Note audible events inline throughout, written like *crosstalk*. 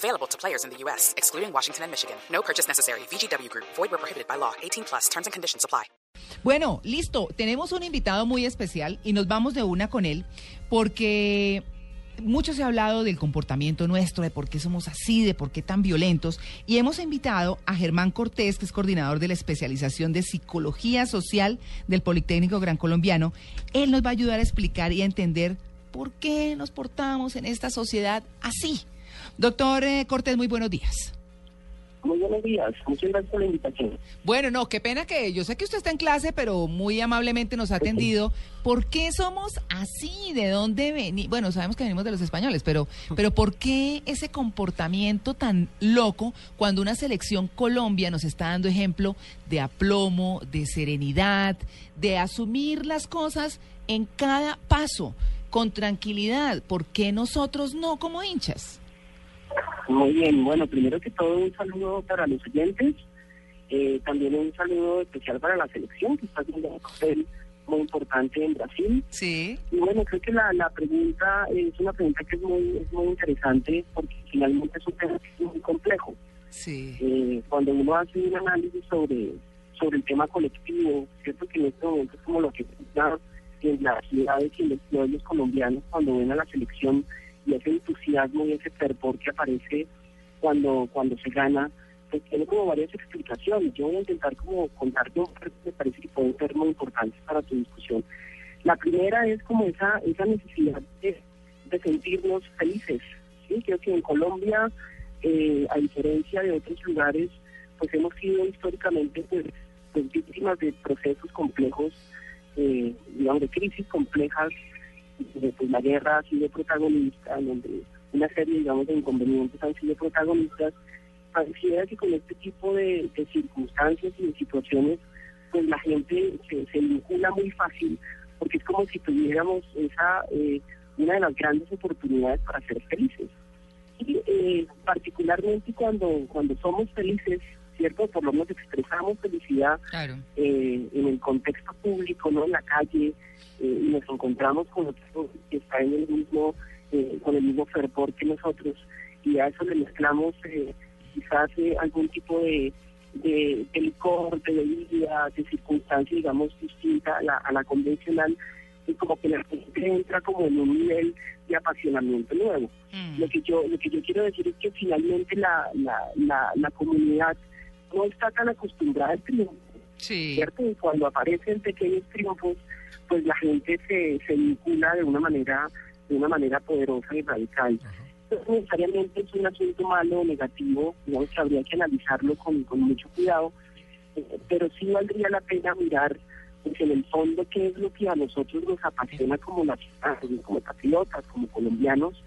Available to players in the U.S., excluding Washington and Michigan. No purchase necessary. VGW Group. Void where prohibited by law. 18 plus. Terms and conditions apply. Bueno, listo. Tenemos un invitado muy especial y nos vamos de una con él porque mucho se ha hablado del comportamiento nuestro, de por qué somos así, de por qué tan violentos. Y hemos invitado a Germán Cortés, que es coordinador de la especialización de psicología social del Politécnico Gran Colombiano. Él nos va a ayudar a explicar y a entender por qué nos portamos en esta sociedad así. Doctor eh, Cortés, muy buenos días. Muy buenos días, muchas gracias por la invitación. Bueno, no, qué pena que yo sé que usted está en clase, pero muy amablemente nos ha atendido. ¿Por qué somos así? ¿De dónde venimos? Bueno, sabemos que venimos de los españoles, pero, *laughs* pero ¿por qué ese comportamiento tan loco cuando una selección Colombia nos está dando ejemplo de aplomo, de serenidad, de asumir las cosas en cada paso, con tranquilidad? ¿Por qué nosotros no como hinchas? Muy bien, bueno, primero que todo un saludo para los oyentes, eh, también un saludo especial para la selección que está haciendo un papel muy importante en Brasil. Sí. Y bueno, creo que la, la pregunta es una pregunta que es muy, es muy interesante porque finalmente es un tema que es muy complejo. Sí. Eh, cuando uno hace un análisis sobre, sobre el tema colectivo, cierto que en este momento es como lo que pasa en las ciudades y en los pueblos colombianos cuando ven a la selección y ese entusiasmo y ese fervor que aparece cuando cuando se gana, pues tiene como varias explicaciones. Yo voy a intentar como un par que me parece que pueden ser muy importantes para tu discusión. La primera es como esa esa necesidad de, sentirnos felices. ¿sí? Creo que en Colombia, eh, a diferencia de otros lugares, pues hemos sido históricamente pues, pues, víctimas de procesos complejos, eh, digamos, de crisis complejas pues, la guerra ha sido protagonista, donde una serie, digamos, de inconvenientes han sido protagonistas, pareciera que con este tipo de, circunstancias y de situaciones, pues la gente se, se, vincula muy fácil, porque es como si tuviéramos esa eh, una de las grandes oportunidades para ser felices. Y eh, particularmente cuando, cuando somos felices, ¿cierto? Por lo menos expresamos felicidad Claro. eh, en el contexto público, no en la calle, eh, y nos encontramos con otros que están en el mismo, eh, con el mismo fervor que nosotros, y a eso le mezclamos eh, quizás eh, algún tipo de, de, de licor, de bebida, de circunstancia, digamos, distinta a la, a la convencional, y como que la gente entra como en un nivel de apasionamiento nuevo. Mm. Lo que yo lo que yo quiero decir es que finalmente la, la, la, la comunidad no está tan acostumbrada al triunfo, Sí. ¿cierto? Y cuando aparecen pequeños triunfos, pues la gente se, se vincula de una manera de una manera poderosa y radical. No necesariamente es un asunto malo o negativo, digamos que habría que analizarlo con, con mucho cuidado, eh, pero sí valdría la pena mirar pues, en el fondo qué es lo que a nosotros nos apasiona como nacionales, como patriotas, como colombianos,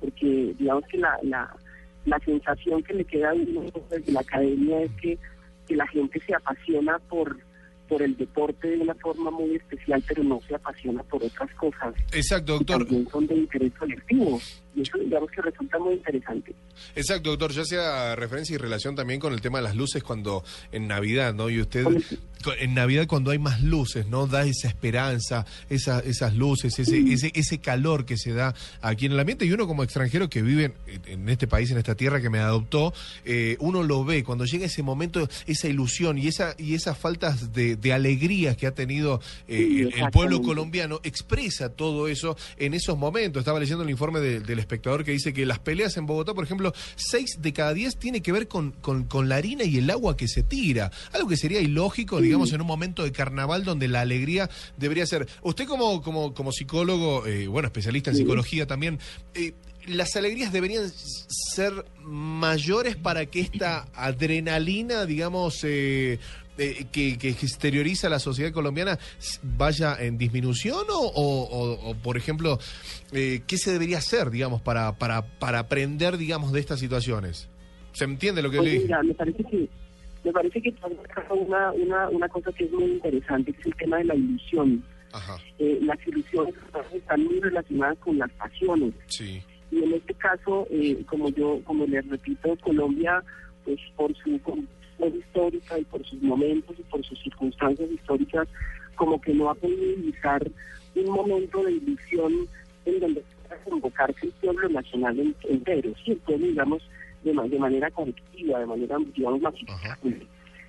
porque digamos que la, la, la sensación que le queda a uno desde la academia es que, que la gente se apasiona por por el deporte de una forma muy especial, pero no se apasiona por otras cosas Exacto, que doctor. también son de interés colectivo. Y eso digamos que resulta muy interesante. Exacto, doctor. Ya hacía referencia y relación también con el tema de las luces cuando en Navidad, ¿no? Y usted, en Navidad cuando hay más luces, ¿no? Da esa esperanza, esa, esas luces, ese, ese, ese calor que se da aquí en el ambiente. Y uno como extranjero que vive en, en este país, en esta tierra que me adoptó, eh, uno lo ve cuando llega ese momento, esa ilusión y esa y esas faltas de, de alegrías que ha tenido eh, Sí, el- pueblo colombiano, expresa todo eso en esos momentos. Estaba leyendo el informe de- del espectador que dice que las peleas en Bogotá, por ejemplo, seis de cada diez tiene que ver con, con, con la harina y el agua que se tira. Algo que sería ilógico, digamos, en un momento de carnaval donde la alegría debería ser. Usted como, como, como psicólogo, eh, bueno, especialista en psicología también, eh, las alegrías deberían ser mayores para que esta adrenalina, digamos, eh, eh, que, que exterioriza la sociedad colombiana vaya en disminución o, o- o- o, por ejemplo, eh, qué se debería hacer, digamos, para, para, para aprender, digamos, de estas situaciones? ¿Se entiende lo que le Pues dije? mira, me parece que Me parece que una, una, una cosa que es muy interesante, que es el tema de la ilusión. Ajá. Eh, las ilusiones están muy relacionadas con las pasiones. Sí. Y en este caso, eh, como yo, como les repito, Colombia, pues por su condición histórica y por sus momentos y por sus circunstancias históricas, como que no ha podido utilizar un momento de ilusión en donde pueda convocarse el pueblo nacional en- entero, sí, el pueblo, digamos, de, de manera colectiva, de manera, digamos, masificada.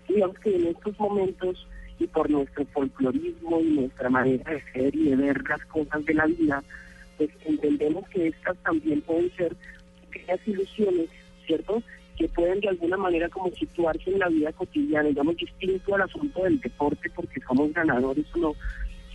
Digamos que en estos momentos, y por nuestro folclorismo y nuestra manera de ser y de ver las cosas de la vida, pues entendemos que estas también pueden ser pequeñas ilusiones, ¿cierto? Que pueden de alguna manera como situarse en la vida cotidiana, digamos, distinto al asunto del deporte porque somos ganadores o no,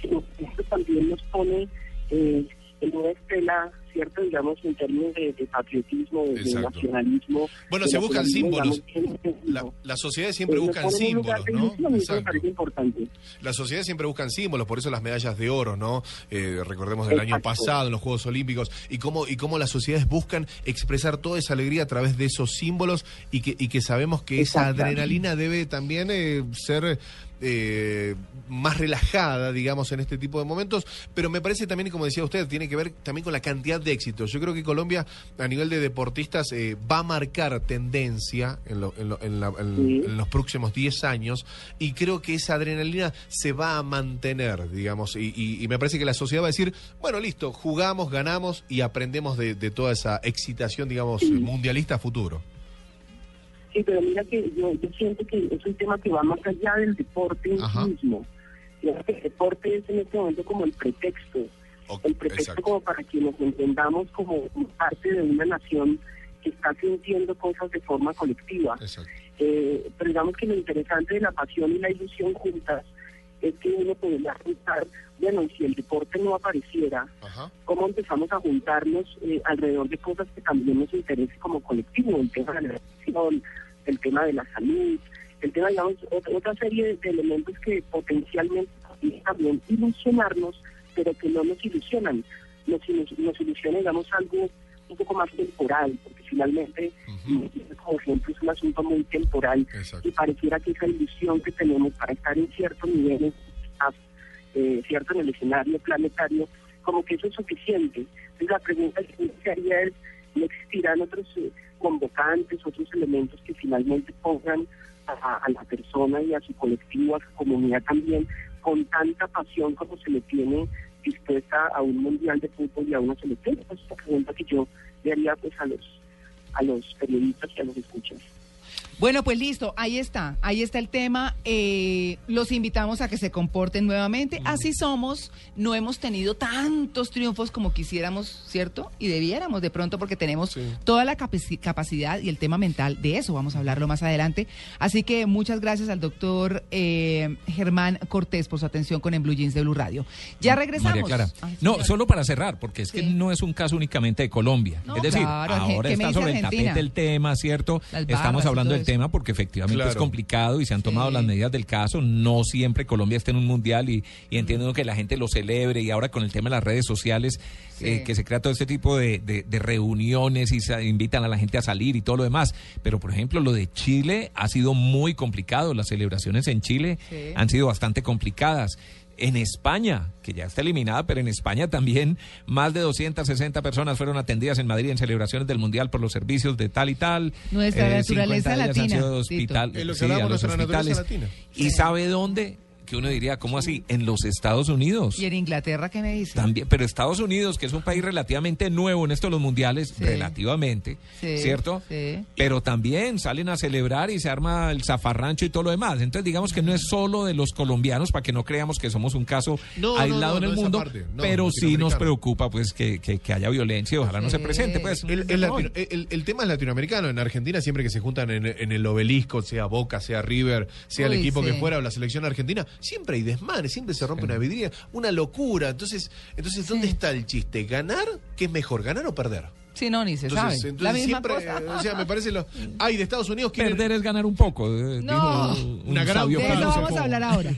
sino esto también nos pone eh, en una estela, ¿cierto? Digamos, en términos de, de patriotismo, de, nacionalismo. Bueno, de se buscan símbolos. digamos, La, las sociedades siempre eh, nos buscan símbolos, ¿no? ilusión, y eso me Exacto. parece importante. Las sociedades siempre buscan símbolos, por eso las medallas de oro, ¿no? Eh, recordemos del año pasado en los Juegos Olímpicos y cómo y cómo las sociedades buscan expresar toda esa alegría a través de esos símbolos y que y que sabemos que esa adrenalina debe también eh, ser eh, más relajada, digamos, en este tipo de momentos, pero me parece también, como decía usted, tiene que ver también con la cantidad de éxitos. Yo creo que Colombia, a nivel de deportistas, eh, va a marcar tendencia en, lo- en lo- en la- en- Sí. en los próximos 10 años y creo que esa adrenalina se va a mantener, digamos, y, y- y me parece que la sociedad va a decir, bueno, listo, jugamos, ganamos y aprendemos de, de toda esa excitación, digamos, Sí. mundialista a futuro. Sí, pero mira que yo, yo siento que es un tema que va más allá del deporte en Ajá. sí mismo. El deporte es en este momento como el pretexto, El pretexto exacto. como para que nos entendamos como parte de una nación que está sintiendo cosas de forma colectiva. Eh, pero digamos que lo interesante de la pasión y la ilusión juntas es que uno podría juntar, bueno, y si el deporte no apareciera, Ajá. cómo empezamos a juntarnos eh, alrededor de cosas que también nos interesen como colectivo, el tema de la educación, el tema de la salud, el tema, digamos, otra, serie de, elementos que potencialmente también ilusionarnos, pero que no nos ilusionan, nos, nos ilusiona, digamos, algo un poco más temporal, porque finalmente, y como ejemplo, es un asunto muy temporal Exacto. y pareciera que esa ilusión que tenemos para estar en ciertos niveles, eh, cierto en el escenario planetario, como que eso es suficiente. Entonces la pregunta que se haría es, ¿no existirán otros eh, convocantes, otros elementos que finalmente pongan a, a la persona y a su colectivo, a su comunidad también, con tanta pasión como se le tiene dispuesta a un mundial de fútbol y a una selección? Esa es la pregunta que yo le haría pues a los a los periodistas y a los. Bueno, pues listo, ahí está, ahí está el tema. Eh, los invitamos a que se comporten nuevamente. Así somos, no hemos tenido tantos triunfos como quisiéramos, ¿cierto? Y debiéramos de pronto porque tenemos Sí. toda la capaci- capacidad y el tema mental de eso. Vamos a hablarlo más adelante. Así que muchas gracias al doctor eh, Germán Cortés por su atención con En Blue Jeans de Blue Radio. Ya regresamos. María Clara. Ay, No, solo para cerrar, porque es que no es un caso únicamente de Colombia. No, es decir, claro, ahora ¿qué me está sobre el tapete el tema, ¿cierto? Barras Estamos hablando del. Tema porque efectivamente es complicado y se han tomado Sí. las medidas del caso. No siempre Colombia está en un mundial y, y entiendo que la gente lo celebre y ahora con el tema de las redes sociales, Sí. eh, que se crea todo este tipo de, de- de reuniones y se invitan a la gente a salir y todo lo demás. Pero, por ejemplo, lo de Chile ha sido muy complicado. Las celebraciones en Chile Sí. han sido bastante complicadas. En España, que ya está eliminada, pero en España también más de 260 personas fueron atendidas en Madrid en celebraciones del Mundial por los servicios de tal y tal. Nuestra naturaleza 50 de ellas han latina, sido de Tito. hospital, Es lo que sí, hablamos a de los naturaleza hospitales. latina. ¿Y sabe dónde? Que uno diría, ¿cómo así? En los Estados Unidos. ¿Y en Inglaterra qué me dice? También, pero Estados Unidos, que es un país relativamente nuevo en esto de los mundiales, Sí. relativamente, Sí, ¿cierto? sí. Pero también salen a celebrar y se arma el zafarrancho y todo lo demás. Entonces, digamos que no es solo de los colombianos, para que no creamos que somos un caso No, aislado no, en el mundo, pero sí nos preocupa pues que, que- que haya violencia y ojalá no se presente. Pues, El, el latino- el- el tema es latinoamericano. En Argentina, siempre que se juntan en, en el obelisco, sea Boca, sea River, sea el equipo sí. que fuera o la selección argentina, siempre hay desmanes, siempre se rompe una vidriera, una locura. Entonces, entonces ¿dónde Sí. está el chiste? ¿Ganar? ¿Qué es mejor, ganar o perder? Sí, no, ni se Entonces, sabe. entonces La misma siempre, cosa. o sea, me parece lo. *laughs* Ay, de Estados Unidos quieren- Perder es ganar un poco, eh, No. Una gran De eso vamos a hablar ahora.